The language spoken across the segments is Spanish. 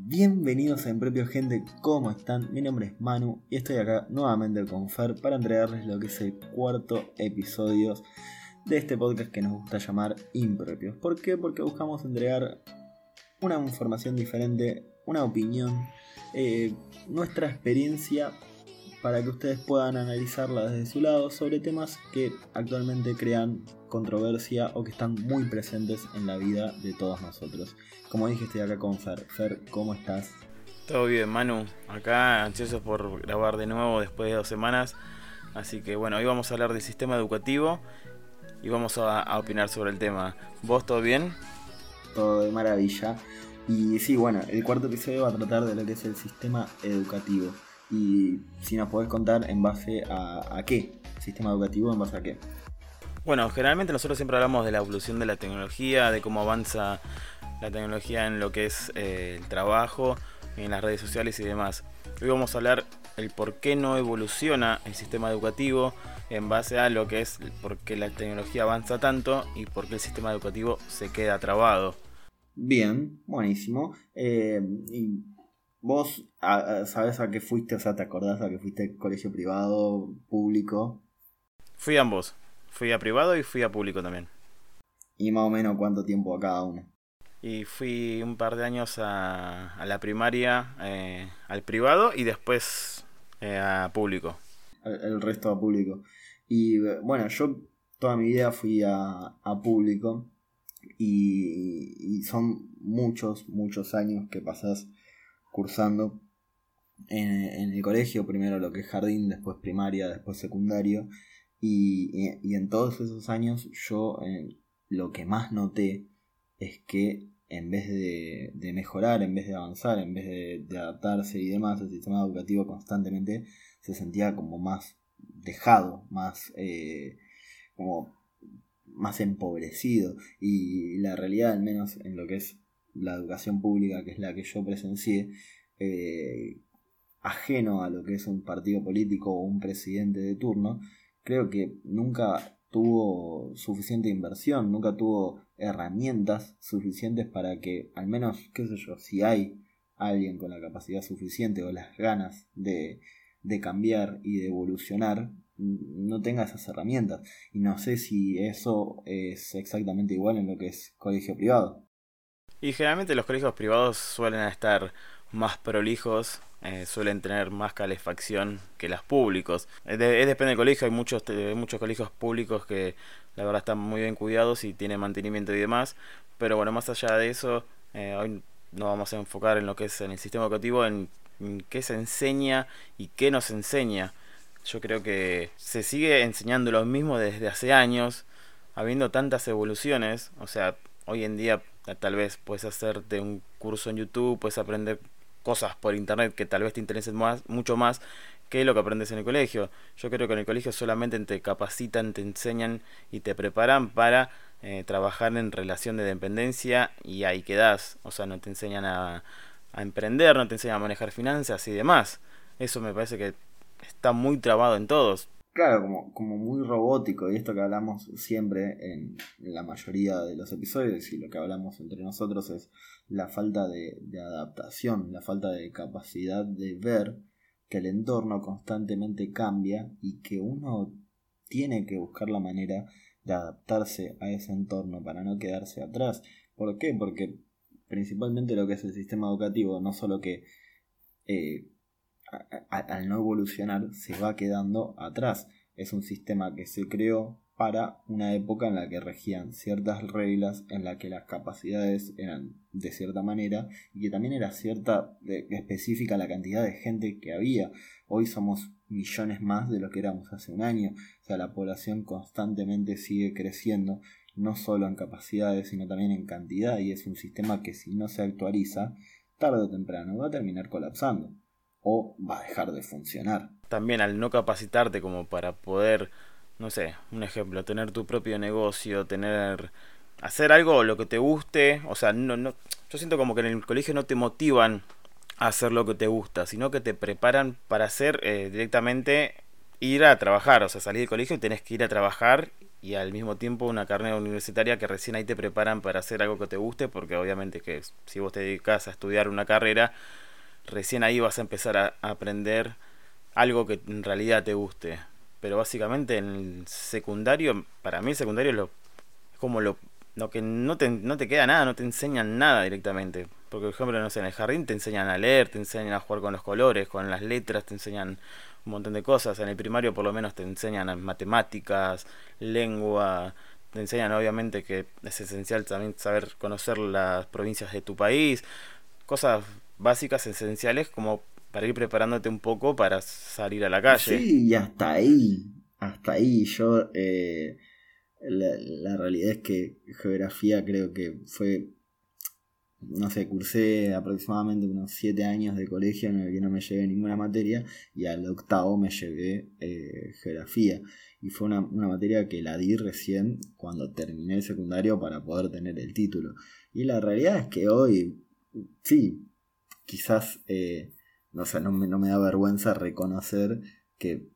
Bienvenidos a Impropio Gente, ¿cómo están? Mi nombre es Manu y estoy acá nuevamente con Fer para entregarles lo que es el cuarto episodio de este podcast que nos gusta llamar Impropios. ¿Por qué? Porque buscamos entregar una información diferente, una opinión, eh, nuestra experiencia para que ustedes puedan analizarla desde su lado sobre temas que actualmente crean controversia o que están muy presentes en la vida de todos nosotros. Como dije, estoy acá con Fer. Fer, ¿cómo estás? Todo bien, Manu. Acá ansioso por grabar de nuevo después de dos semanas. Así que bueno, hoy vamos a hablar del sistema educativo y vamos a, opinar sobre el tema. ¿Vos todo bien? Todo de maravilla. Y sí, bueno, el cuarto episodio va a tratar de lo que es el sistema educativo. Y si nos podés contar en base a, a qué, sistema educativo en base a qué. Bueno, generalmente nosotros siempre hablamos de la evolución de la tecnología, de cómo avanza la tecnología en lo que es eh, el trabajo, en las redes sociales y demás. Hoy vamos a hablar el por qué no evoluciona el sistema educativo en base a lo que es por qué la tecnología avanza tanto y por qué el sistema educativo se queda trabado. Bien, buenísimo. Eh, y vos sabes a qué fuiste, o sea, ¿te acordás a qué fuiste colegio privado, público? Fui a ambos. Fui a privado y fui a público también. ¿Y más o menos cuánto tiempo a cada uno? Y fui un par de años a, la primaria, eh, al privado y después eh, a público. El, resto a público. Y bueno, yo toda mi vida fui a, público y, son muchos, muchos años que pasas cursando en, el colegio, primero lo que es jardín, después primaria, después secundario. Y, en todos esos años yo eh, lo que más noté es que en vez de, mejorar, en vez de avanzar, en vez de, adaptarse y demás, el sistema educativo constantemente se sentía como más dejado, más eh, como más empobrecido. Y la realidad, al menos en lo que es la educación pública, que es la que yo presencié, eh, ajeno a lo que es un partido político o un presidente de turno, creo que nunca tuvo suficiente inversión, nunca tuvo herramientas suficientes para que, al menos, qué sé yo, si hay alguien con la capacidad suficiente o las ganas de, de cambiar y de evolucionar, no tenga esas herramientas. Y no sé si eso es exactamente igual en lo que es colegio privado. Y generalmente los colegios privados suelen estar más prolijos eh, suelen tener más calefacción que los públicos. Es, depende del colegio, hay muchos, muchos colegios públicos que la verdad están muy bien cuidados y tienen mantenimiento y demás, pero bueno, más allá de eso, eh, hoy nos vamos a enfocar en lo que es en el sistema educativo, en, qué se enseña y qué nos enseña. Yo creo que se sigue enseñando lo mismo desde hace años, habiendo tantas evoluciones, o sea, hoy en día tal vez puedes hacerte un curso en YouTube, puedes aprender cosas por internet que tal vez te interesen más, mucho más que lo que aprendes en el colegio. Yo creo que en el colegio solamente te capacitan, te enseñan y te preparan para eh, trabajar en relación de dependencia y ahí quedas. O sea, no te enseñan a emprender, no te enseñan a manejar finanzas y demás. Eso me parece que está muy trabado en todos. Claro, como, como muy robótico, y esto que hablamos siempre en, la mayoría de los episodios, y lo que hablamos entre nosotros es la falta de, adaptación, la falta de capacidad de ver que el entorno constantemente cambia y que uno tiene que buscar la manera de adaptarse a ese entorno para no quedarse atrás. ¿Por qué? Porque principalmente lo que es el sistema educativo, no solo que eh, al no evolucionar se va quedando atrás. Es un sistema que se creó para una época en la que regían ciertas reglas, en la que las capacidades eran de cierta manera y que también era cierta específica la cantidad de gente que había. Hoy somos millones más de lo que éramos hace un año. O sea, la población constantemente sigue creciendo, no solo en capacidades, sino también en cantidad, y es un sistema que si no se actualiza, tarde o temprano va a terminar colapsando o va a dejar de funcionar. También al no capacitarte como para poder, no sé, un ejemplo, tener tu propio negocio, tener hacer algo lo que te guste, o sea, no no yo siento como que en el colegio no te motivan a hacer lo que te gusta, sino que te preparan para hacer eh, directamente ir a trabajar, o sea, salir del colegio y tenés que ir a trabajar y al mismo tiempo una carrera universitaria que recién ahí te preparan para hacer algo que te guste, porque obviamente que si vos te dedicas a estudiar una carrera, recién ahí vas a empezar a aprender algo que en realidad te guste. Pero básicamente en el secundario, para mí el secundario es, lo, es como lo, lo que no te, no te queda nada, no te enseñan nada directamente. Porque, por ejemplo, no sé, en el jardín te enseñan a leer, te enseñan a jugar con los colores, con las letras, te enseñan un montón de cosas. En el primario por lo menos te enseñan matemáticas, lengua, te enseñan obviamente que es esencial también saber conocer las provincias de tu país, cosas básicas, esenciales como para ir preparándote un poco para salir a la calle. Sí, y hasta ahí, hasta ahí yo... Eh, la, la realidad es que geografía creo que fue no sé, cursé aproximadamente unos 7 años de colegio en el que no me llevé ninguna materia y al octavo me llevé eh, geografía. Y fue una, materia que la di recién cuando terminé el secundario para poder tener el título. Y la realidad es que hoy, sí, quizás, eh, no, sé, no, me, no me da vergüenza reconocer que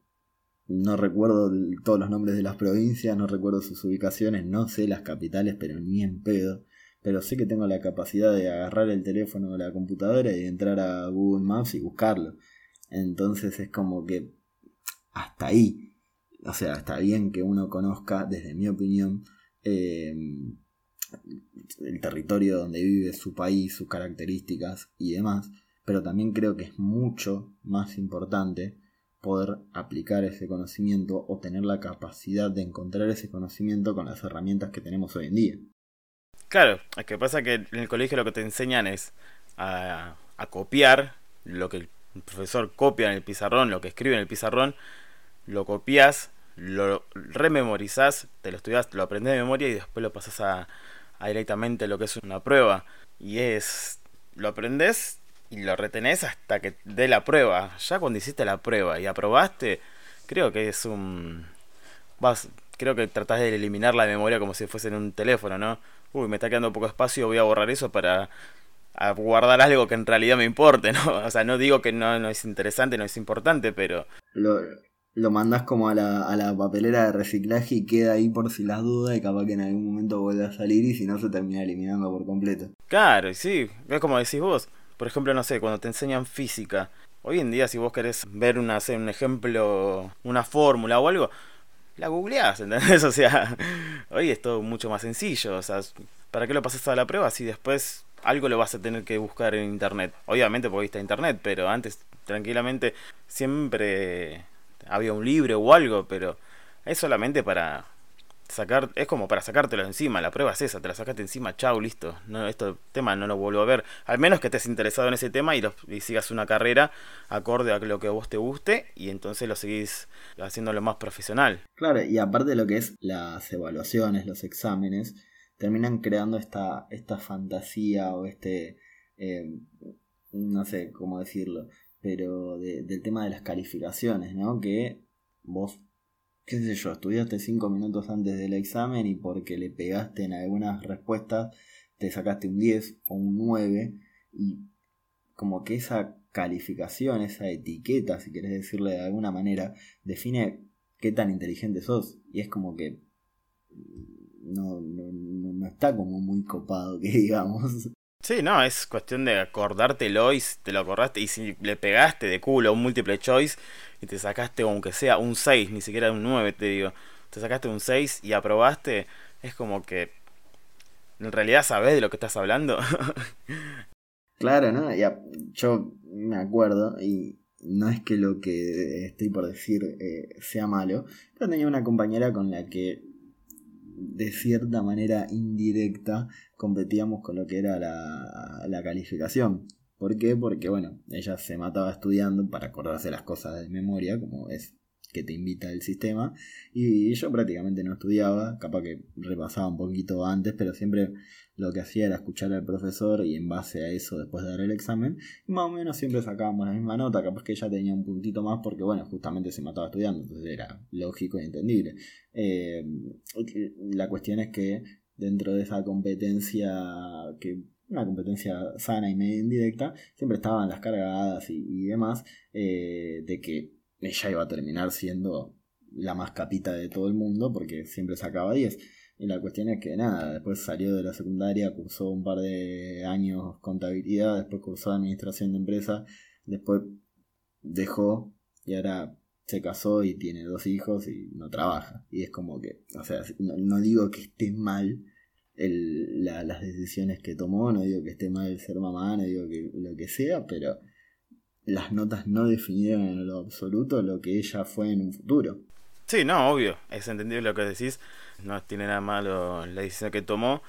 no recuerdo todos los nombres de las provincias, no recuerdo sus ubicaciones, no sé las capitales, pero ni en pedo pero sé que tengo la capacidad de agarrar el teléfono o la computadora y entrar a Google Maps y buscarlo. Entonces es como que hasta ahí, o sea, está bien que uno conozca, desde mi opinión, eh, el territorio donde vive, su país, sus características y demás, pero también creo que es mucho más importante poder aplicar ese conocimiento o tener la capacidad de encontrar ese conocimiento con las herramientas que tenemos hoy en día. Claro, es que pasa que en el colegio lo que te enseñan es a, copiar lo que el profesor copia en el pizarrón, lo que escribe en el pizarrón, lo copias, lo rememorizas, te lo estudias, lo aprendes de memoria y después lo pasas a, a directamente lo que es una prueba. Y es, lo aprendes y lo retenés hasta que dé la prueba. Ya cuando hiciste la prueba y aprobaste, creo que es un... Vas, creo que tratás de eliminar la memoria como si fuese en un teléfono, ¿no? uy, me está quedando poco espacio, voy a borrar eso para guardar algo que en realidad me importe, ¿no? O sea, no digo que no, no es interesante, no es importante, pero... lo mandas como a la, a la papelera de reciclaje y queda ahí por si las dudas y capaz que en algún momento vuelve a salir y si no se termina eliminando por completo. Claro, sí, es como decís vos. Por ejemplo, no sé, cuando te enseñan física. Hoy en día si vos querés ver una, un ejemplo, una fórmula o algo, la googleás, ¿entendés? O sea, hoy es todo mucho más sencillo. O sea, ¿para qué lo pasas a la prueba si después algo lo vas a tener que buscar en internet? Obviamente porque está internet, pero antes tranquilamente siempre había un libro o algo, pero es solamente para sacar, es como para sacártelo encima, la prueba es esa, te la sacaste encima, chau, listo. No, este tema no lo vuelvo a ver. Al menos que estés interesado en ese tema y, sigas una carrera acorde a lo que vos te guste y entonces lo seguís haciendo lo más profesional. Claro, y aparte de lo que es las evaluaciones, los exámenes, terminan creando esta, esta fantasía o este, eh, no sé cómo decirlo, pero del tema de las calificaciones, ¿no? Que vos qué sé yo, estudiaste cinco minutos antes del examen y porque le pegaste en algunas respuestas te sacaste un 10 o un 9 y como que esa calificación, esa etiqueta, si querés decirle de alguna manera, define qué tan inteligente sos y es como que no, no, no está como muy copado que digamos. Sí, no, es cuestión de acordártelo y te lo acordaste y si le pegaste de culo un múltiple choice y te sacaste aunque sea un 6, ni siquiera un 9 te digo, te sacaste un 6 y aprobaste, es como que en realidad sabes de lo que estás hablando. claro, ¿no? Ya, yo me acuerdo y no es que lo que estoy por decir eh, sea malo, pero tenía una compañera con la que de cierta manera indirecta competíamos con lo que era la, la calificación. ¿Por qué? Porque, bueno, ella se mataba estudiando para acordarse las cosas de memoria, como es que te invita el sistema, y yo prácticamente no estudiaba, capaz que repasaba un poquito antes, pero siempre lo que hacía era escuchar al profesor y en base a eso después de dar el examen, y más o menos siempre sacábamos la misma nota, capaz que ella tenía un puntito más porque, bueno, justamente se mataba estudiando, entonces era lógico e entendible. Eh, la cuestión es que dentro de esa competencia que una competencia sana y medio indirecta, siempre estaban las cargadas y, demás, eh, de que ella iba a terminar siendo la más capita de todo el mundo porque siempre sacaba 10. Y la cuestión es que nada, después salió de la secundaria, cursó un par de años contabilidad, después cursó administración de empresa, después dejó y ahora se casó y tiene dos hijos y no trabaja. Y es como que, o sea, no, digo que esté mal el, las decisiones que tomó, no digo que esté mal ser mamá, no digo que lo que sea, pero las notas no definieron en lo absoluto lo que ella fue en un futuro. Sí, no, obvio, es entendible lo que decís, no tiene nada malo la decisión que tomó,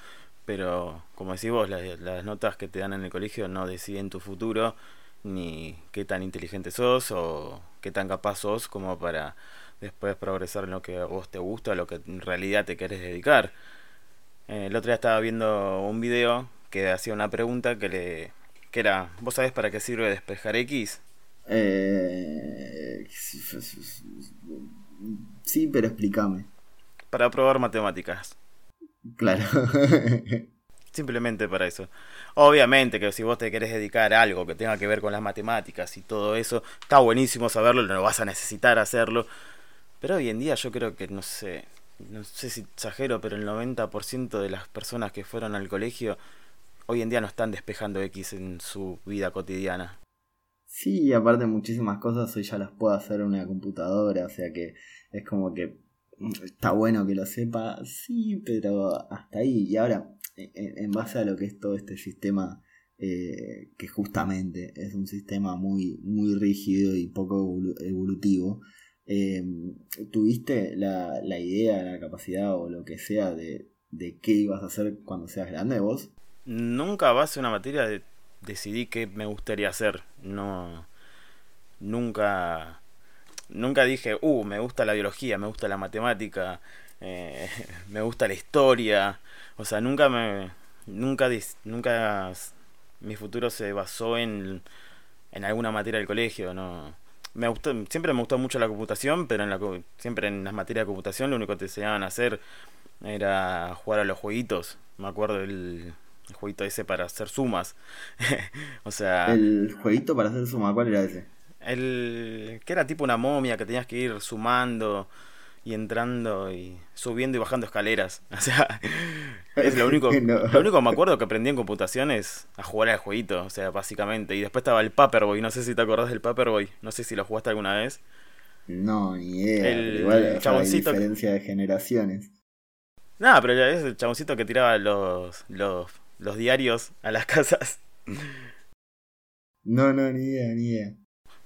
pero como decís vos, las, notas que te dan en el colegio no deciden tu futuro, ni qué tan inteligente sos o qué tan capaz sos como para después progresar en lo que a vos te gusta, lo que en realidad te querés dedicar. Eh, el otro día estaba viendo un video que hacía una pregunta que le que era, ¿vos sabés para qué sirve despejar X? Eh, sí, pero explícame. Para probar matemáticas. Claro. Simplemente para eso. Obviamente que si vos te querés dedicar a algo que tenga que ver con las matemáticas y todo eso, está buenísimo saberlo, no vas a necesitar hacerlo. Pero hoy en día yo creo que, no sé, no sé si exagero, pero el 90% de las personas que fueron al colegio hoy en día no están despejando X en su vida cotidiana. Sí, aparte muchísimas cosas hoy ya las puedo hacer en una computadora, o sea que es como que está bueno que lo sepa, sí, pero hasta ahí. Y ahora, en, base a lo que es todo este sistema, eh, que justamente es un sistema muy, muy rígido y poco evolutivo, eh, ¿tuviste la, la, idea, la capacidad o lo que sea de, de qué ibas a hacer cuando seas grande vos? Nunca base una materia de, decidí qué me gustaría hacer. No. Nunca. Nunca dije, uh, me gusta la biología, me gusta la matemática, eh, me gusta la historia. O sea, nunca me. Nunca. Nunca. Mi futuro se basó en. En alguna materia del colegio, no. Me siempre me gustó mucho la computación, pero en la, siempre en las materias de computación lo único que te enseñaban a hacer era jugar a los jueguitos. Me acuerdo del, el jueguito ese para hacer sumas. o sea. ¿El jueguito para hacer sumas? ¿Cuál era ese? El. que era tipo una momia que tenías que ir sumando y entrando y subiendo y bajando escaleras. O sea, es lo único, lo único que me acuerdo que aprendí en computación es a jugar al jueguito, o sea, básicamente. Y después estaba el Paperboy, no sé si te acordás del Paperboy, no sé si lo jugaste alguna vez. No, ni idea. El igual, chaboncito. diferencia de generaciones. No, pero es el chaboncito que tiraba los, los los diarios a las casas. No, no, ni idea, ni idea.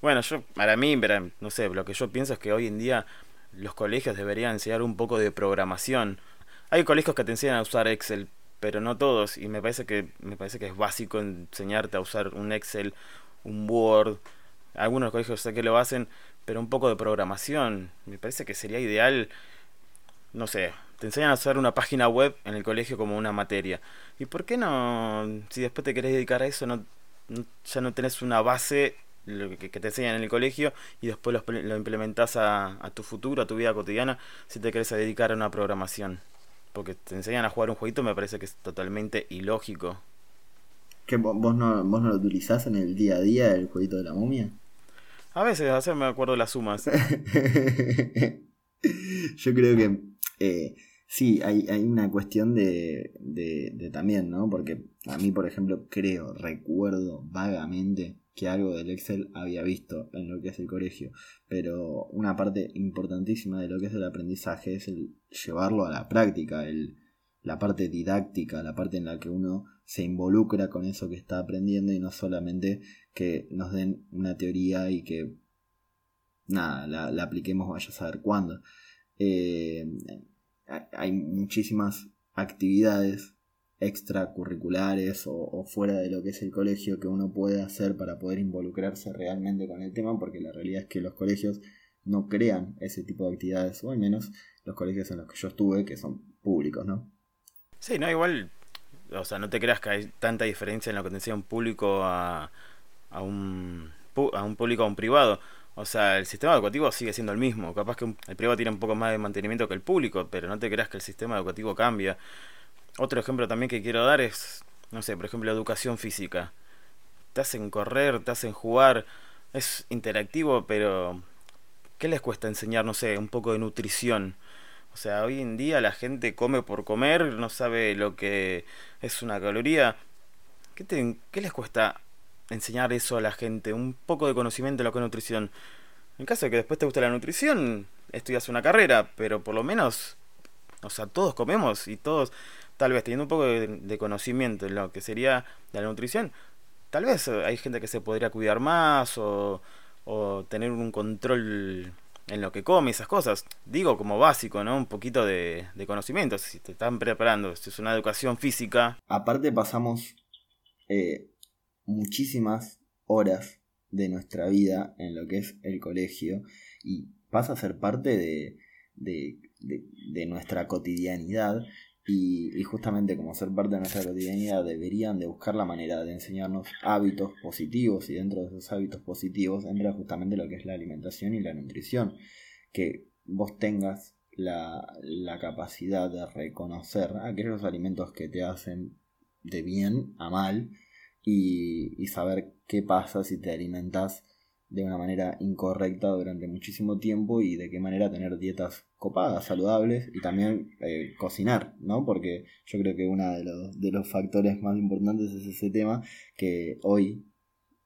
Bueno, yo, para mí, no sé, lo que yo pienso es que hoy en día los colegios deberían enseñar un poco de programación. Hay colegios que te enseñan a usar Excel, pero no todos, y me parece que, me parece que es básico enseñarte a usar un Excel, un Word. Algunos colegios sé que lo hacen, pero un poco de programación. Me parece que sería ideal, no sé, te enseñan a hacer una página web en el colegio como una materia. ¿Y por qué no, si después te querés dedicar a eso, no, ya no tenés una base que, te enseñan en el colegio y después lo, lo implementás a, tu futuro, a tu vida cotidiana, si te querés dedicar a una programación? Porque te enseñan a jugar un jueguito, me parece que es totalmente ilógico. ¿Que vos no, vos no lo utilizás en el día a día, el jueguito de la momia? A veces, a veces me acuerdo las sumas. Yo creo que eh, Sí, hay, hay una cuestión de, de, también, ¿no? Porque a mí, por ejemplo, creo, recuerdo vagamente que algo del Excel había visto en lo que es el colegio, pero una parte importantísima de lo que es el aprendizaje es el llevarlo a la práctica, el, la parte didáctica, la parte en la que uno se involucra con eso que está aprendiendo y no solamente que nos den una teoría y que nada, la, la apliquemos vaya a saber cuándo. Eh, hay muchísimas actividades extracurriculares o, fuera de lo que es el colegio que uno puede hacer para poder involucrarse realmente con el tema, porque la realidad es que los colegios no crean ese tipo de actividades, o al menos los colegios en los que yo estuve, que son públicos, ¿no? Sí, no, igual, o sea, no te creas que hay tanta diferencia en lo que enseña un público a, a, un, a un público a un privado. O sea, el sistema educativo sigue siendo el mismo. Capaz que el privado tiene un poco más de mantenimiento que el público, pero no te creas que el sistema educativo cambia. Otro ejemplo también que quiero dar es, no sé, por ejemplo, educación física. Te hacen correr, te hacen jugar, es interactivo, pero ¿qué les cuesta enseñar, no sé, un poco de nutrición? O sea, hoy en día la gente come por comer, no sabe lo que es una caloría. ¿Qué, qué les cuesta enseñar eso a la gente? Un poco de conocimiento de lo que es nutrición. En caso de que después te guste la nutrición, estudias una carrera, pero por lo menos, o sea, todos comemos y todos, tal vez teniendo un poco de, conocimiento en lo que sería la nutrición, tal vez hay gente que se podría cuidar más o, o tener un control en lo que come, esas cosas. Digo como básico, ¿no? Un poquito de, de conocimiento, si te están preparando, si es una educación física. Aparte pasamos eh, muchísimas horas de nuestra vida en lo que es el colegio y pasa a ser parte de, de, de, nuestra cotidianidad. Y, y, justamente como ser parte de nuestra cotidianidad deberían de buscar la manera de enseñarnos hábitos positivos. Y dentro de esos hábitos positivos entra justamente lo que es la alimentación y la nutrición. Que vos tengas la, la capacidad de reconocer aquellos alimentos que te hacen de bien a mal y, saber qué pasa si te alimentas de una manera incorrecta durante muchísimo tiempo y de qué manera tener dietas copadas, saludables y también eh, cocinar, ¿no? Porque yo creo que uno de los, de los factores más importantes es ese tema que hoy,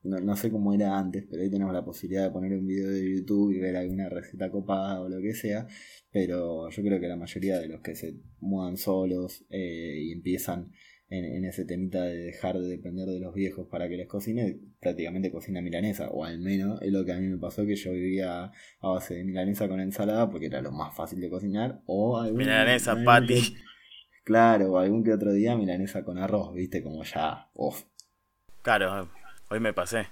no, no, sé cómo era antes, pero hoy tenemos la posibilidad de poner un video de YouTube y ver alguna receta copada o lo que sea, pero yo creo que la mayoría de los que se mudan solos eh, y empiezan en, ese temita de dejar de depender de los viejos para que les cocine, prácticamente cocina milanesa, o al menos es lo que a mí me pasó que yo vivía a base de milanesa con ensalada porque era lo más fácil de cocinar, o algún, milanesa, patty. Claro, o algún que otro día milanesa con arroz, viste, como ya, uff. Claro, hoy me pasé.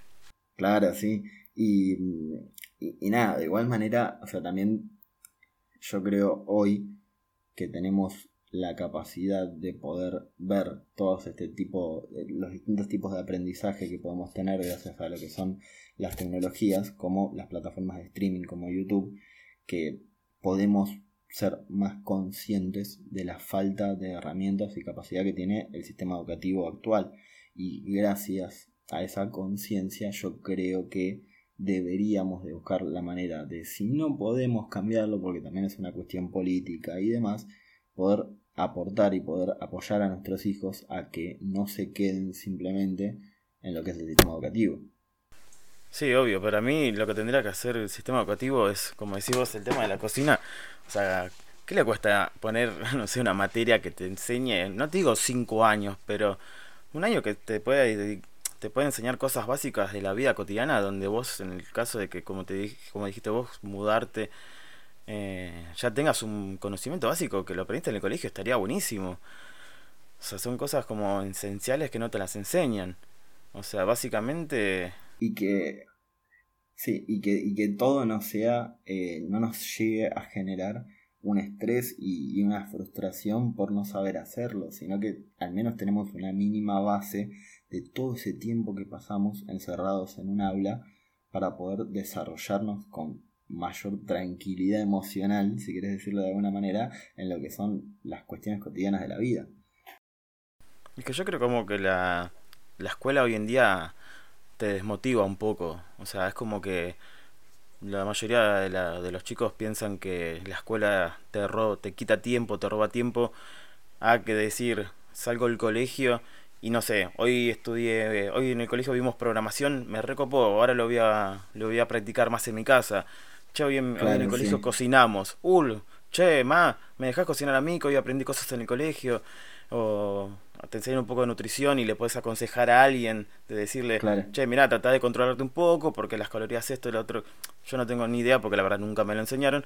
Claro, sí. Y, y, y nada, de igual manera, o sea, también yo creo hoy que tenemos la capacidad de poder ver todos este tipo, los distintos tipos de aprendizaje que podemos tener gracias a lo que son las tecnologías, como las plataformas de streaming como YouTube, que podemos ser más conscientes de la falta de herramientas y capacidad que tiene el sistema educativo actual. Y gracias a esa conciencia yo creo que deberíamos de buscar la manera de, si no podemos cambiarlo, porque también es una cuestión política y demás, poder aportar y poder apoyar a nuestros hijos a que no se queden simplemente en lo que es el sistema educativo. Sí, obvio, para mí lo que tendría que hacer el sistema educativo es, como decís vos, el tema de la cocina. O sea, ¿qué le cuesta poner, no sé, una materia que te enseñe, no te digo cinco años, pero un año que te pueda, te puede enseñar cosas básicas de la vida cotidiana, donde vos, en el caso de que, como, te como dijiste vos, mudarte eh, ya tengas un conocimiento básico que lo aprendiste en el colegio, estaría buenísimo. O sea, son cosas como esenciales que no te las enseñan. O sea, básicamente... Y que... Sí, y que, y que todo no sea, eh, no nos llegue a generar un estrés y, una frustración por no saber hacerlo, sino que al menos tenemos una mínima base de todo ese tiempo que pasamos encerrados en un aula para poder desarrollarnos con mayor tranquilidad emocional, si quieres decirlo de alguna manera, en lo que son las cuestiones cotidianas de la vida. Es que yo creo como que la, la escuela hoy en día te desmotiva un poco. O sea, es como que la mayoría de, la, de los chicos piensan que la escuela te, te quita tiempo, te roba tiempo, a que decir, salgo del colegio y no sé, hoy estudié, hoy en el colegio vimos programación, me recopó, ahora lo voy a, lo voy a practicar más en mi casa. Che, hoy en, el colegio cocinamos. Ul, che, ma, ¿me dejás cocinar a mí? Que hoy aprendí cosas en el colegio. O te enseñan un poco de nutrición y le puedes aconsejar a alguien de decirle, che, mira, trata de controlarte un poco porque las calorías esto y lo otro. Yo no tengo ni idea porque la verdad nunca me lo enseñaron.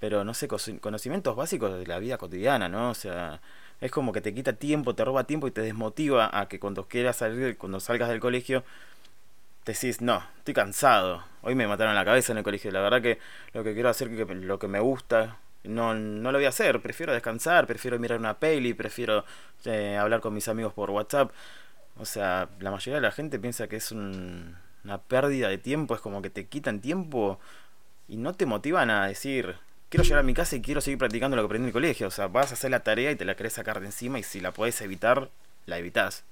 Pero no sé, conocimientos básicos de la vida cotidiana, ¿no? O sea, es como que te quita tiempo, te roba tiempo y te desmotiva a que cuando quieras salir, cuando salgas del colegio, decís, no, estoy cansado. Hoy me mataron la cabeza en el colegio. La verdad que lo que quiero hacer, lo que me gusta, no, no lo voy a hacer. Prefiero descansar, prefiero mirar una peli, prefiero eh, hablar con mis amigos por WhatsApp. O sea, la mayoría de la gente piensa que es una pérdida de tiempo, es como que te quitan tiempo y no te motivan a decir, quiero llegar a mi casa y quiero seguir practicando lo que aprendí en el colegio. O sea, vas a hacer la tarea y te la querés sacar de encima y si la podés evitar, la evitas.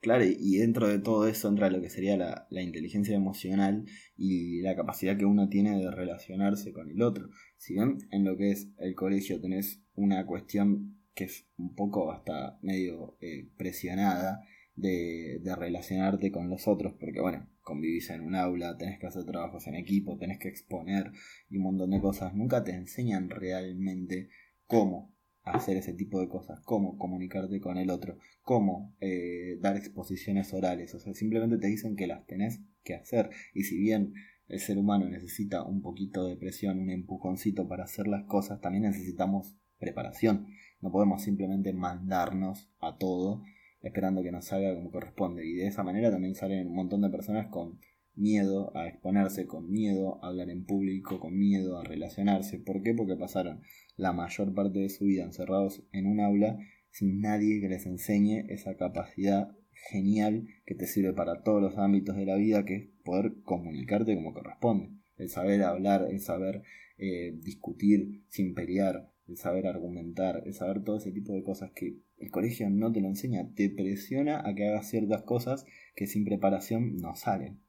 Claro, y dentro de todo eso entra lo que sería la, la, inteligencia emocional y la capacidad que uno tiene de relacionarse con el otro. Si bien en lo que es el colegio tenés una cuestión que es un poco hasta medio eh, presionada de, de, relacionarte con los otros, porque bueno, convivís en un aula, tenés que hacer trabajos en equipo, tenés que exponer y un montón de cosas, nunca te enseñan realmente cómo hacer ese tipo de cosas, cómo comunicarte con el otro, cómo eh, dar exposiciones orales, o sea, simplemente te dicen que las tenés que hacer. Y si bien el ser humano necesita un poquito de presión, un empujoncito para hacer las cosas, también necesitamos preparación, no podemos simplemente mandarnos a todo esperando que nos salga como corresponde. Y de esa manera también salen un montón de personas con miedo a exponerse, con miedo a hablar en público, con miedo a relacionarse. ¿Por qué? Porque pasaron la mayor parte de su vida encerrados en un aula sin nadie que les enseñe esa capacidad genial que te sirve para todos los ámbitos de la vida, que es poder comunicarte como corresponde. El saber hablar, el saber eh, discutir sin pelear, el saber argumentar, el saber todo ese tipo de cosas que el colegio no te lo enseña, te presiona a que hagas ciertas cosas que sin preparación no salen.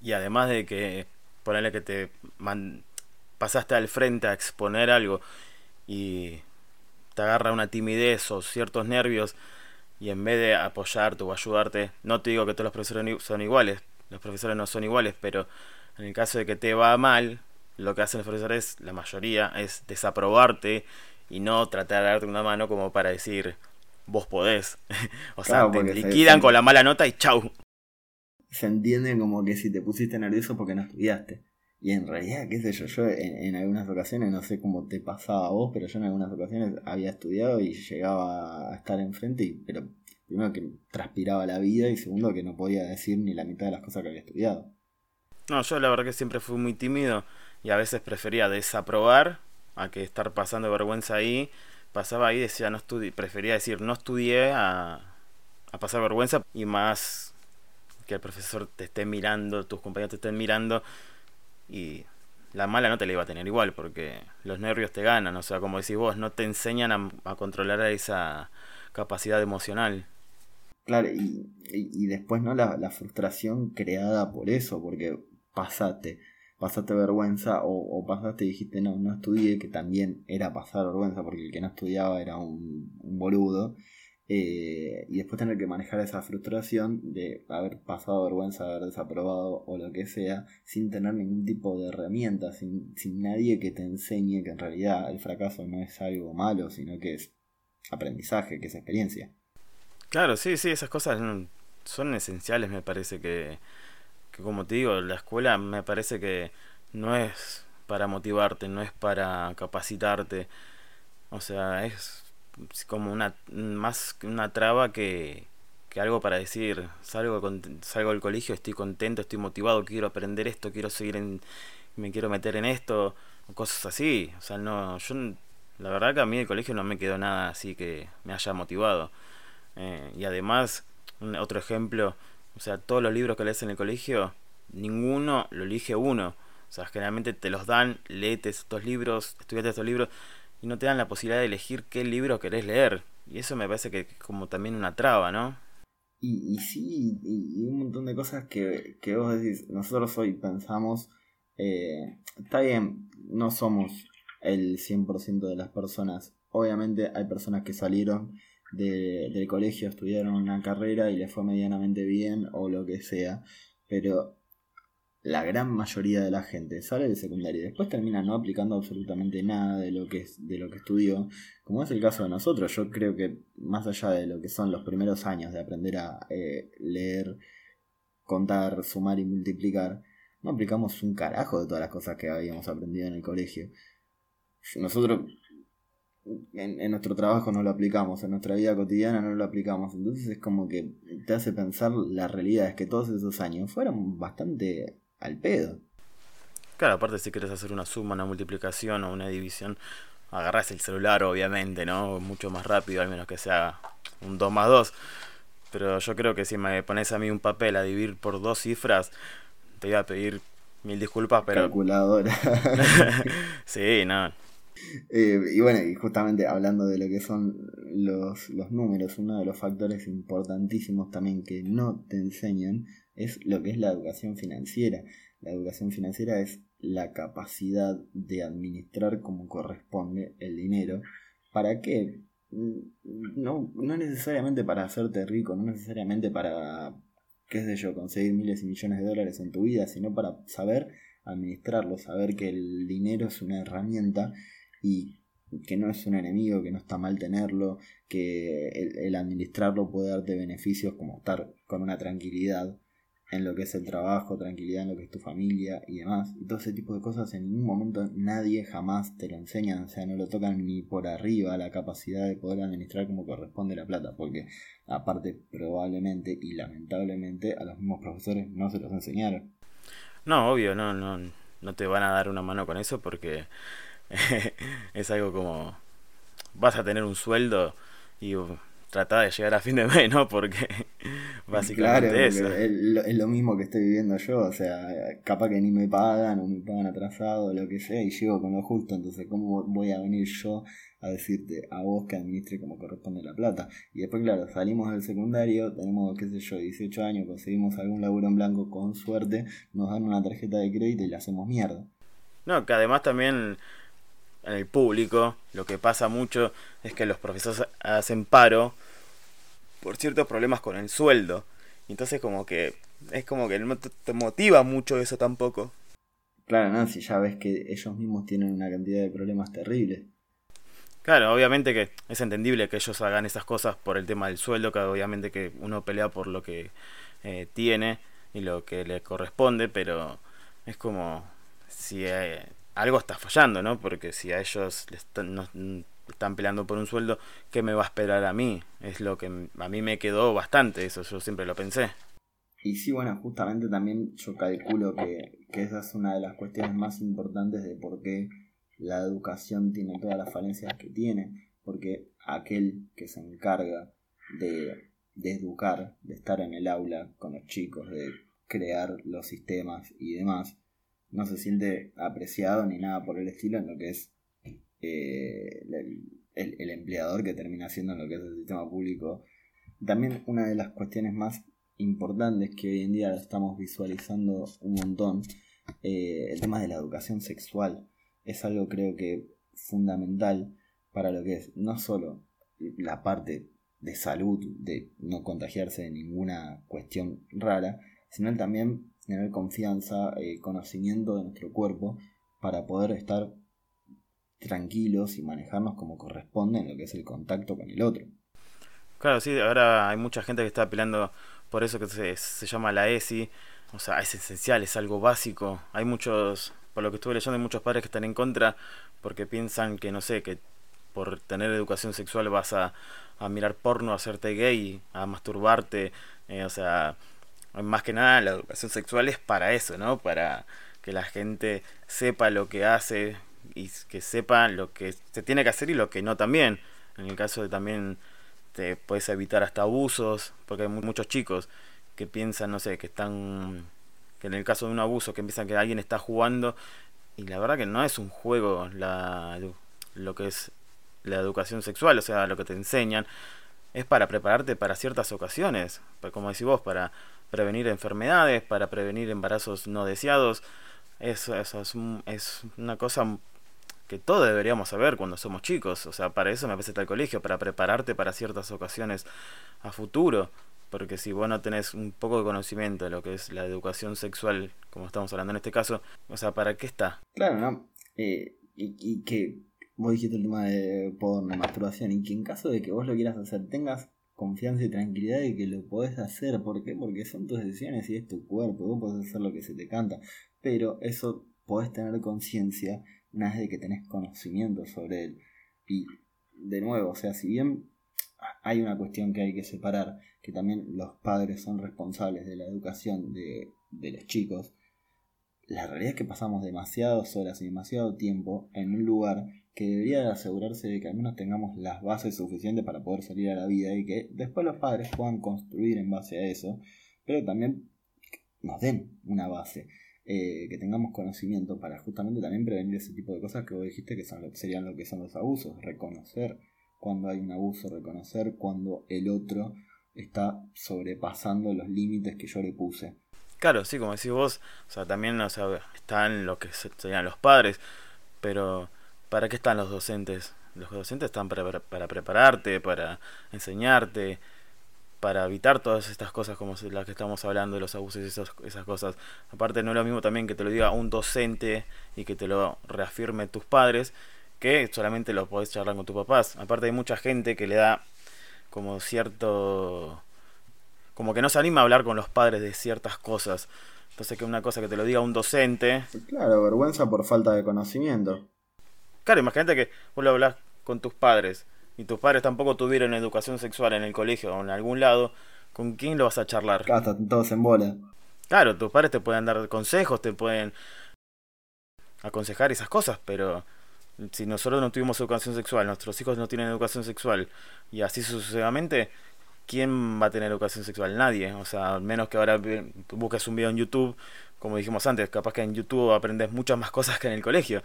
Y además de que ponerle que te pasaste al frente a exponer algo y te agarra una timidez o ciertos nervios y en vez de apoyarte o ayudarte, no te digo que todos los profesores son iguales, los profesores no son iguales, pero en el caso de que te va mal, lo que hacen los profesores, la mayoría, es desaprobarte y no tratar de darte una mano como para decir, vos podés. o sea, te liquidan con la mala nota y chau se entiende como que si te pusiste nervioso porque no estudiaste. Y en realidad, qué sé yo, yo en, algunas ocasiones, no sé cómo te pasaba a vos, pero yo en algunas ocasiones había estudiado y llegaba a estar enfrente, y, pero primero que transpiraba la vida y segundo que no podía decir ni la mitad de las cosas que había estudiado. No, yo la verdad que siempre fui muy tímido y a veces prefería desaprobar a que estar pasando vergüenza ahí. Pasaba ahí y decía no estudié, prefería decir no estudié a, a pasar vergüenza y más que el profesor te esté mirando, tus compañeros te estén mirando y la mala no te la iba a tener igual porque los nervios te ganan, o sea, como decís vos, no te enseñan a, controlar esa capacidad emocional. Claro, y, después no la, la, frustración creada por eso, porque pasaste, pasaste vergüenza o, o, pasaste y dijiste no, no estudié, que también era pasar vergüenza porque el que no estudiaba era un, un boludo. Eh, y después tener que manejar esa frustración de haber pasado vergüenza, haber desaprobado o lo que sea, sin tener ningún tipo de herramienta, sin, sin nadie que te enseñe que en realidad el fracaso no es algo malo, sino que es aprendizaje, que es experiencia. Claro, sí, sí, esas cosas son esenciales, me parece que, que como te digo, la escuela me parece que no es para motivarte, no es para capacitarte, o sea, es como una más una traba que, que algo para decir salgo salgo del colegio estoy contento estoy motivado quiero aprender esto quiero seguir en me quiero meter en esto cosas así. O sea no yo la verdad que a mí el colegio no me quedó nada así que me haya motivado. Eh, y además otro ejemplo o sea todos los libros que lees en el colegio ninguno lo elige uno. O sea generalmente te los dan leete estos libros estudiate estos libros y no te dan la posibilidad de elegir qué libro querés leer. Y eso me parece que es como también una traba, ¿no? Y, y sí, y, un montón de cosas que, que vos decís, nosotros hoy pensamos, eh, está bien, no somos el 100% de las personas. Obviamente hay personas que salieron de, del colegio, estudiaron una carrera y les fue medianamente bien o lo que sea, pero la gran mayoría de la gente sale del secundario y después termina no aplicando absolutamente nada de lo que de lo que estudió, como es el caso de nosotros. Yo creo que más allá de lo que son los primeros años de aprender a eh, leer, contar, sumar y multiplicar, no aplicamos un carajo de todas las cosas que habíamos aprendido en el colegio. Nosotros en, en, nuestro trabajo no lo aplicamos, en nuestra vida cotidiana no lo aplicamos. Entonces es como que te hace pensar la realidad es que todos esos años fueron bastante al pedo. Claro, aparte si quieres hacer una suma, una multiplicación o una división, agarras el celular obviamente, ¿no? Mucho más rápido, al menos que sea un 2 más 2. Pero yo creo que si me pones a mí un papel a dividir por dos cifras, te voy a pedir mil disculpas, pero... Calculadora. sí, no. Eh, y bueno, y justamente hablando de lo que son los, los números, uno de los factores importantísimos también que no te enseñan es lo que es la educación financiera. La educación financiera es la capacidad de administrar como corresponde el dinero. ¿Para qué? Mm, no, no necesariamente para hacerte rico, no necesariamente para, qué sé yo, conseguir miles y millones de dólares en tu vida, sino para saber administrarlo, saber que el dinero es una herramienta y que no es un enemigo, que no está mal tenerlo, que el, el administrarlo puede darte beneficios como estar con una tranquilidad en lo que es el trabajo, tranquilidad en lo que es tu familia y demás. Todo ese tipo de cosas en ningún momento nadie jamás te lo enseña, o sea, no lo tocan ni por arriba la capacidad de poder administrar como corresponde la plata, porque aparte probablemente y lamentablemente a los mismos profesores no se los enseñaron. No, obvio, no, no, no te van a dar una mano con eso porque es algo como vas a tener un sueldo y tratar de llegar a fin de mes, ¿no? Porque básicamente eso. Es, lo mismo que estoy viviendo yo, o sea, capaz que ni me pagan o me pagan atrasado, lo que sea, y llego con lo justo, entonces ¿cómo voy a venir yo a decirte a vos que administre como corresponde la plata? Y después, claro, salimos del secundario, tenemos, qué sé yo, 18 años, conseguimos algún laburo en blanco con suerte, nos dan una tarjeta de crédito y le hacemos mierda. No, que además también en el público, lo que pasa mucho es que los profesores hacen paro por ciertos problemas con el sueldo. Entonces como que es como que no te motiva mucho eso tampoco. Claro, si ya ves que ellos mismos tienen una cantidad de problemas terribles. Claro, obviamente que es entendible que ellos hagan esas cosas por el tema del sueldo, que obviamente que uno pelea por lo que eh, tiene y lo que le corresponde, pero es como si eh, algo está fallando, ¿no? Porque si a ellos les están, peleando por un sueldo, ¿qué me va a esperar a mí? Es lo que a mí me quedó bastante, eso yo siempre lo pensé. Y sí, bueno, justamente también yo calculo que, esa es una de las cuestiones más importantes de por qué la educación tiene todas las falencias que tiene, porque aquel que se encarga de educar, de estar en el aula con los chicos, de crear los sistemas y demás, no se siente apreciado ni nada por el estilo en lo que es eh, el, empleador que termina siendo en lo que es el sistema público. También una de las cuestiones más importantes que hoy en día estamos visualizando un montón, eh, el tema de la educación sexual. Es algo creo que fundamental para lo que es no solo la parte de salud, de no contagiarse de ninguna cuestión rara, sino también tener confianza, eh, conocimiento de nuestro cuerpo para poder estar tranquilos y manejarnos como corresponde en lo que es el contacto con el otro. Claro, sí, ahora hay mucha gente que está apelando por eso que se, llama la ESI, o sea, es esencial, es algo básico. Hay muchos, por lo que estuve leyendo, hay muchos padres que están en contra porque piensan que, no sé, que por tener educación sexual vas a, a mirar porno, a hacerte gay, a masturbarte, eh, o sea, más que nada la educación sexual es para eso, ¿no? Para que la gente sepa lo que hace y que sepa lo que se tiene que hacer y lo que no también. En el caso de también te puedes evitar hasta abusos, porque hay muchos chicos que piensan, no sé, que están que en el caso de un abuso que piensan que alguien está jugando y la verdad que no es un juego la lo que es la educación sexual, o sea, lo que te enseñan es para prepararte para ciertas ocasiones, como decís vos, para prevenir enfermedades, para prevenir embarazos no deseados. Eso, es, es, una cosa que todos deberíamos saber cuando somos chicos. O sea, para eso me parece el colegio, para prepararte para ciertas ocasiones a futuro. Porque si vos no tenés un poco de conocimiento de lo que es la educación sexual, como estamos hablando en este caso, o sea, ¿para qué está? Claro, ¿no? Eh, y, y, que vos dijiste el tema de porno, masturbación, y que en caso de que vos lo quieras hacer, tengas confianza y tranquilidad de que lo podés hacer. ¿Por qué? Porque son tus decisiones y es tu cuerpo, vos podés hacer lo que se te canta. Pero eso podés tener conciencia una vez de que tenés conocimiento sobre él. Y de nuevo, o sea, si bien hay una cuestión que hay que separar, que también los padres son responsables de la educación de, de los chicos, la realidad es que pasamos demasiadas horas y demasiado tiempo en un lugar que debería asegurarse de que al menos tengamos las bases suficientes para poder salir a la vida y que después los padres puedan construir en base a eso, pero también nos den una base. eh, que tengamos conocimiento para justamente también prevenir ese tipo de cosas que vos dijiste que serían lo que son los abusos, reconocer cuando hay un abuso, reconocer cuando el otro está sobrepasando los límites que yo le puse. Claro, sí, como decís vos, o sea, también están lo que serían los padres, pero ¿para qué están los docentes? Los docentes están para, para prepararte, para enseñarte, para evitar todas estas cosas como las que estamos hablando de los abusos y esas, esas cosas. Aparte no es lo mismo también que te lo diga un docente y que te lo reafirme tus padres, que solamente lo podés charlar con tus papás. Aparte hay mucha gente que le da como cierto... como que no se anima a hablar con los padres de ciertas cosas. Entonces que una cosa que te lo diga un docente... Claro, vergüenza por falta de conocimiento. Claro, imagínate que vos lo hablas con tus padres y tus padres tampoco tuvieron educación sexual en el colegio o en algún lado, ¿con quién lo vas a charlar? Claro, todos en bola. Claro, tus padres te pueden dar consejos, te pueden aconsejar esas cosas, pero si nosotros no tuvimos educación sexual, nuestros hijos no tienen educación sexual y así sucesivamente, ¿quién va a tener educación sexual? Nadie. O sea, al menos que ahora busques un video en YouTube, como dijimos antes, capaz que en YouTube aprendes muchas más cosas que en el colegio.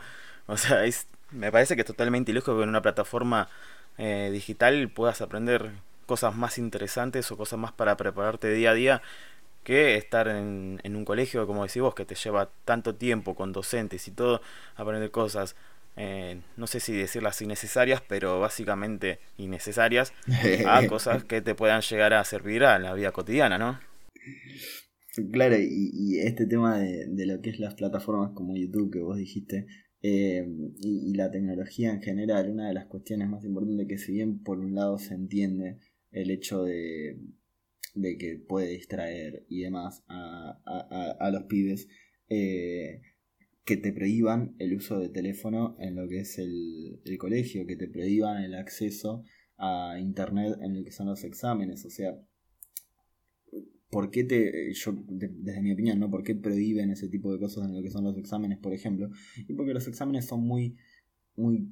O sea, es, me parece que es totalmente ilógico que en una plataforma eh, digital puedas aprender cosas más interesantes o cosas más para prepararte día a día que estar en, en un colegio, como decís vos, que te lleva tanto tiempo con docentes y todo, aprender cosas, eh, no sé si decirlas innecesarias, pero básicamente innecesarias, a cosas que te puedan llegar a servir a la vida cotidiana, ¿no? Claro, y, y este tema de, de, lo que es las plataformas como YouTube que vos dijiste, eh, y, la tecnología en general, una de las cuestiones más importantes que si bien por un lado se entiende el hecho de, de que puede distraer y demás a, a, a los pibes, eh, que te prohíban el uso de teléfono en lo que es el, el, colegio, que te prohíban el acceso a internet en lo que son los exámenes, o sea, ¿por qué te, yo, desde mi opinión, ¿no? ¿Por qué prohíben ese tipo de cosas en lo que son los exámenes, por ejemplo? Y porque los exámenes son muy, muy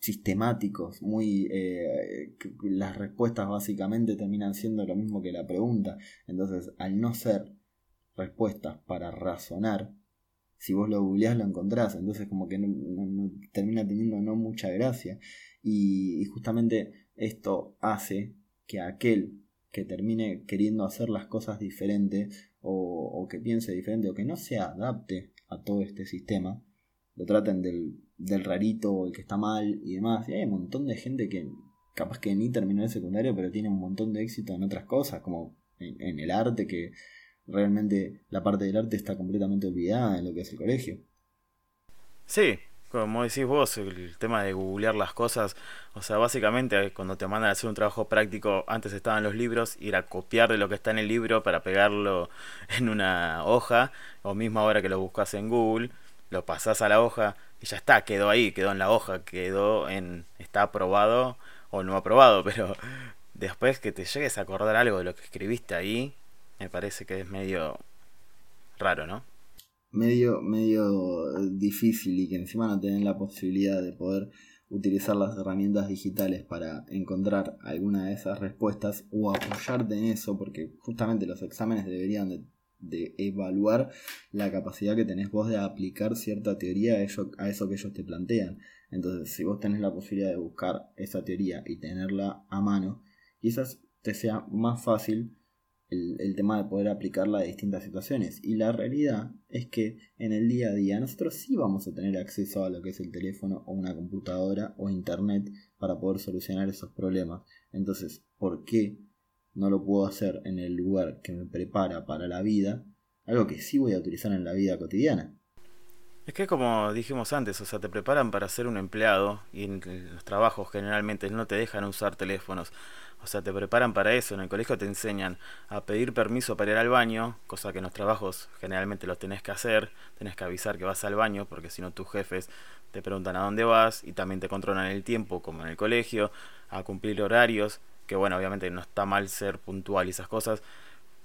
sistemáticos, muy eh, las respuestas básicamente terminan siendo lo mismo que la pregunta. Entonces, al no ser respuestas para razonar, si vos lo googleás lo encontrás, entonces como que no, termina teniendo no mucha gracia. y justamente esto hace que aquel que termine queriendo hacer las cosas diferentes o, que piense diferente o que no se adapte a todo este sistema, lo traten del, del rarito o el que está mal y demás. Y hay un montón de gente que capaz que ni terminó el secundario, pero tiene un montón de éxito en otras cosas, como en, en el arte, que realmente la parte del arte está completamente olvidada en lo que es el colegio. Sí, como decís vos, el tema de googlear las cosas, o sea, básicamente cuando te mandan a hacer un trabajo práctico, antes estaban los libros, ir a copiar de lo que está en el libro para pegarlo en una hoja, o mismo ahora que lo buscas en Google, lo pasás a la hoja y ya está, quedó ahí, quedó en la hoja, quedó en, está aprobado o no aprobado, pero después que te llegues a acordar algo de lo que escribiste ahí, me parece que es medio raro, ¿no? Medio, medio difícil y que encima no tienen la posibilidad de poder utilizar las herramientas digitales para encontrar alguna de esas respuestas o apoyarte en eso, porque justamente los exámenes deberían de, evaluar la capacidad que tenés vos de aplicar cierta teoría a, ello, a eso que ellos te plantean. Entonces, si vos tenés la posibilidad de buscar esa teoría y tenerla a mano, quizás te sea más fácil el, tema de poder aplicarla a distintas situaciones. Y la realidad es que en el día a día nosotros sí vamos a tener acceso a lo que es el teléfono o una computadora o internet para poder solucionar esos problemas. Entonces, ¿por qué no lo puedo hacer en el lugar que me prepara para la vida? Algo que sí voy a utilizar en la vida cotidiana. Es que como dijimos antes, o sea, te preparan para ser un empleado y en los trabajos generalmente no te dejan usar teléfonos. O sea, te preparan para eso. En el colegio te enseñan a pedir permiso para ir al baño, cosa que en los trabajos generalmente los tenés que hacer. Tenés que avisar que vas al baño, porque si no tus jefes te preguntan a dónde vas y también te controlan el tiempo, como en el colegio, a cumplir horarios. Que bueno, obviamente no está mal ser puntual y esas cosas,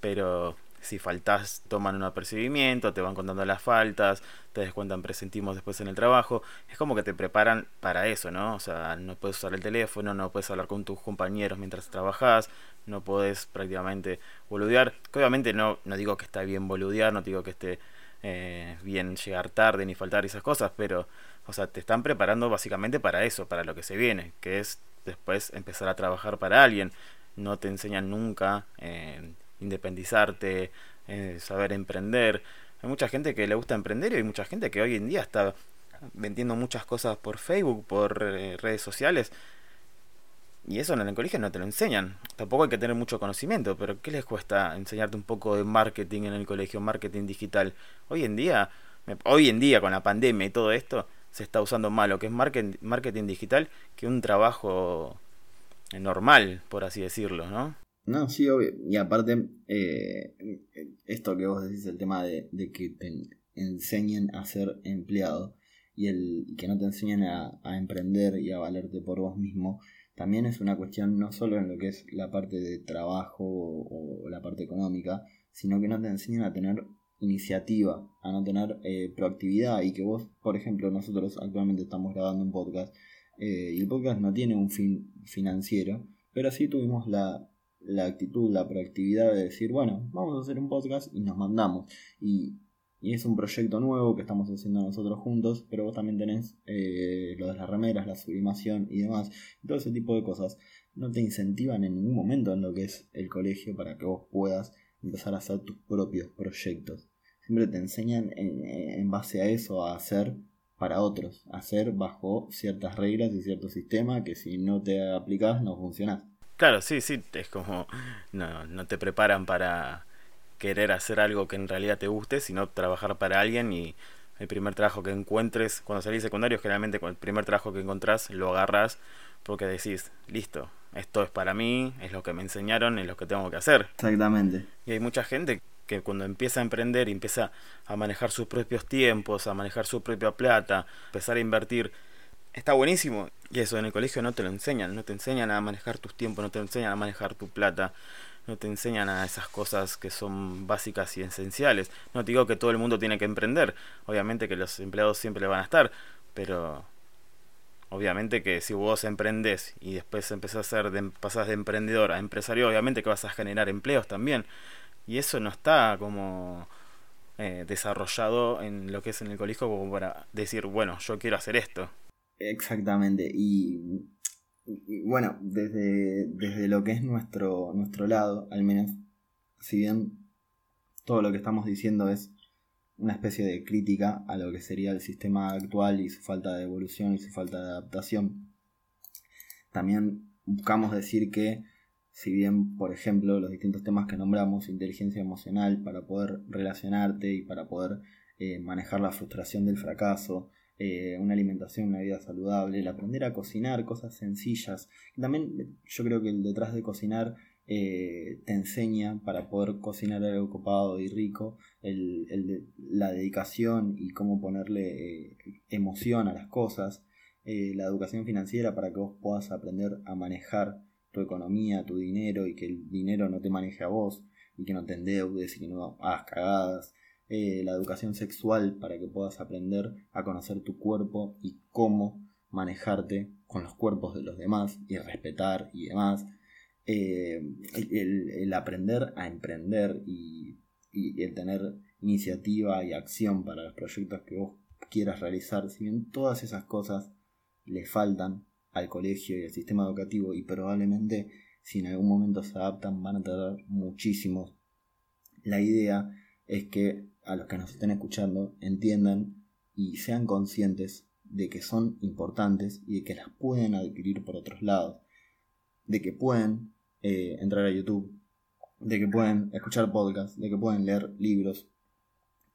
pero si faltas toman un apercibimiento, te van contando las faltas, te descuentan presentimos después en el trabajo, es como que te preparan para eso, ¿no? O sea, no puedes usar el teléfono, no puedes hablar con tus compañeros mientras trabajas, no puedes prácticamente boludear, obviamente no, no digo que está bien boludear, no digo que esté eh, bien llegar tarde ni faltar esas cosas, pero, o sea, te están preparando básicamente para eso, para lo que se viene, que es después empezar a trabajar para alguien. No te enseñan nunca eh, independizarte, eh, saber emprender. Hay mucha gente que le gusta emprender y hay mucha gente que hoy en día está vendiendo muchas cosas por Facebook, por eh, redes sociales. Y eso en el colegio no te lo enseñan. Tampoco hay que tener mucho conocimiento, pero ¿qué les cuesta enseñarte un poco de marketing en el colegio, marketing digital? Hoy en día, hoy en día con la pandemia y todo esto, se está usando más lo que es marketing, marketing digital que un trabajo normal, por así decirlo, ¿no? No, sí, obvio. Y aparte, eh, esto que vos decís, el tema de, que te enseñen a ser empleado y el que no te enseñen a, emprender y a valerte por vos mismo, también es una cuestión no solo en lo que es la parte de trabajo o, la parte económica, sino que no te enseñan a tener iniciativa, a no tener eh, proactividad y que vos, por ejemplo, nosotros actualmente estamos grabando un podcast eh, y el podcast no tiene un fin financiero, pero sí tuvimos la, la actitud, la proactividad de decir, bueno, vamos a hacer un podcast y nos mandamos. Y, es un proyecto nuevo que estamos haciendo nosotros juntos, pero vos también tenés eh, lo de las remeras, la sublimación y demás. todo ese tipo de cosas no te incentivan en ningún momento en lo que es el colegio para que vos puedas empezar a hacer tus propios proyectos. Siempre te enseñan en, en base a eso a hacer para otros, a hacer bajo ciertas reglas y cierto sistema que si no te aplicas no funcionas. Claro, sí, sí, es como no, no te preparan para querer hacer algo que en realidad te guste, sino trabajar para alguien y el primer trabajo que encuentres, cuando salís secundario, generalmente con el primer trabajo que encontrás lo agarras porque decís, listo, esto es para mí, es lo que me enseñaron, es lo que tengo que hacer. Exactamente. Y hay mucha gente que cuando empieza a emprender y empieza a manejar sus propios tiempos, a manejar su propia plata, empezar a invertir está buenísimo. Y eso en el colegio no te lo enseñan. No te enseñan a manejar tus tiempos, no te enseñan a manejar tu plata. No te enseñan a esas cosas que son básicas y esenciales. No te digo que todo el mundo tiene que emprender. Obviamente que los empleados siempre van a estar. Pero obviamente que si vos emprendes y después empezás a ser de, pasás de emprendedor a empresario, obviamente que vas a generar empleos también. Y eso no está como eh, desarrollado en lo que es en el colegio como para decir, bueno, yo quiero hacer esto. Exactamente. Y, bueno, desde, desde lo que es nuestro, nuestro lado, al menos, si bien todo lo que estamos diciendo es una especie de crítica a lo que sería el sistema actual y su falta de evolución y su falta de adaptación, también buscamos decir que si bien, por ejemplo, los distintos temas que nombramos, inteligencia emocional para poder relacionarte y para poder eh, manejar la frustración del fracaso, eh, una alimentación, una vida saludable, el aprender a cocinar cosas sencillas. También yo creo que el detrás de cocinar eh, te enseña para poder cocinar algo copado y rico, el, la dedicación y cómo ponerle eh, emoción a las cosas, la educación financiera para que vos puedas aprender a manejar tu economía, tu dinero y que el dinero no te maneje a vos y que no te endeudes y que no hagas cagadas. Eh, la educación sexual para que puedas aprender a conocer tu cuerpo y cómo manejarte con los cuerpos de los demás y respetar y demás. Eh, el, aprender a emprender y, el tener iniciativa y acción para los proyectos que vos quieras realizar, si bien todas esas cosas le faltan al colegio y al sistema educativo y probablemente si en algún momento se adaptan van a tardar muchísimo. La idea es que a los que nos estén escuchando entiendan y sean conscientes de que son importantes y de que las pueden adquirir por otros lados, de que pueden eh, entrar a YouTube, de que pueden escuchar podcasts, de que pueden leer libros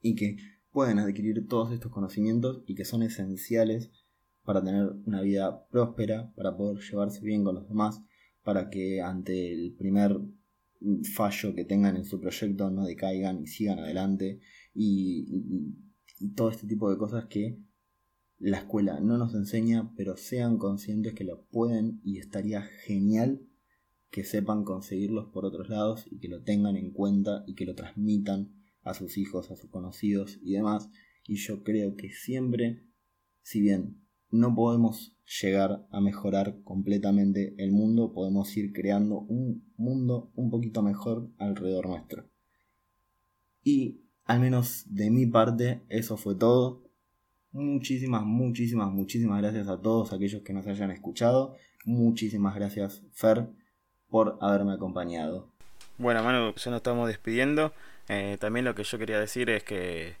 y que pueden adquirir todos estos conocimientos y que son esenciales para tener una vida próspera, para poder llevarse bien con los demás, para que ante el primer fallo que tengan en su proyecto no decaigan y sigan adelante y, todo este tipo de cosas que la escuela no nos enseña, pero sean conscientes que lo pueden y estaría genial que sepan conseguirlos por otros lados y que lo tengan en cuenta y que lo transmitan a sus hijos, a sus conocidos y demás. Y yo creo que siempre, si bien no podemos llegar a mejorar completamente el mundo, podemos ir creando un mundo un poquito mejor alrededor nuestro. Y al menos de mi parte, eso fue todo. Muchísimas, muchísimas, muchísimas gracias a todos aquellos que nos hayan escuchado. Muchísimas gracias, Fer, por haberme acompañado. Bueno, Manu, ya nos estamos despidiendo. Eh, también lo que yo quería decir es que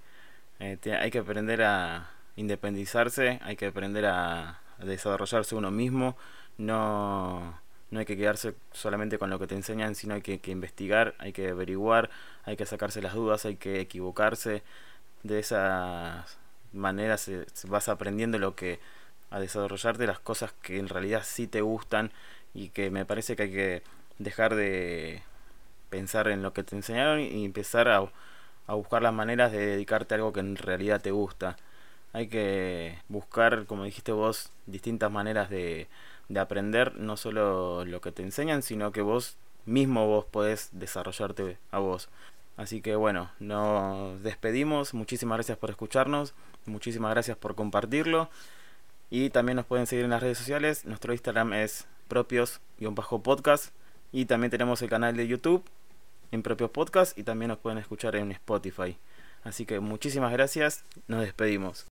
eh, hay que aprender a independizarse, hay que aprender a, desarrollarse uno mismo. No, no hay que quedarse solamente con lo que te enseñan, sino hay que, investigar, hay que averiguar, hay que sacarse las dudas, hay que equivocarse. De esas maneras vas aprendiendo lo que a desarrollarte las cosas que en realidad sí te gustan y que me parece que hay que dejar de pensar en lo que te enseñaron y empezar a, a buscar las maneras de dedicarte a algo que en realidad te gusta. Hay que buscar, como dijiste vos, distintas maneras de, de aprender, no solo lo que te enseñan, sino que vos mismo vos podés desarrollarte a vos. Así que bueno, nos despedimos. Muchísimas gracias por escucharnos. Muchísimas gracias por compartirlo. Y también nos pueden seguir en las redes sociales. Nuestro Instagram es propios-podcast. Y también tenemos el canal de YouTube en propios podcast y también nos pueden escuchar en Spotify. Así que muchísimas gracias. Nos despedimos.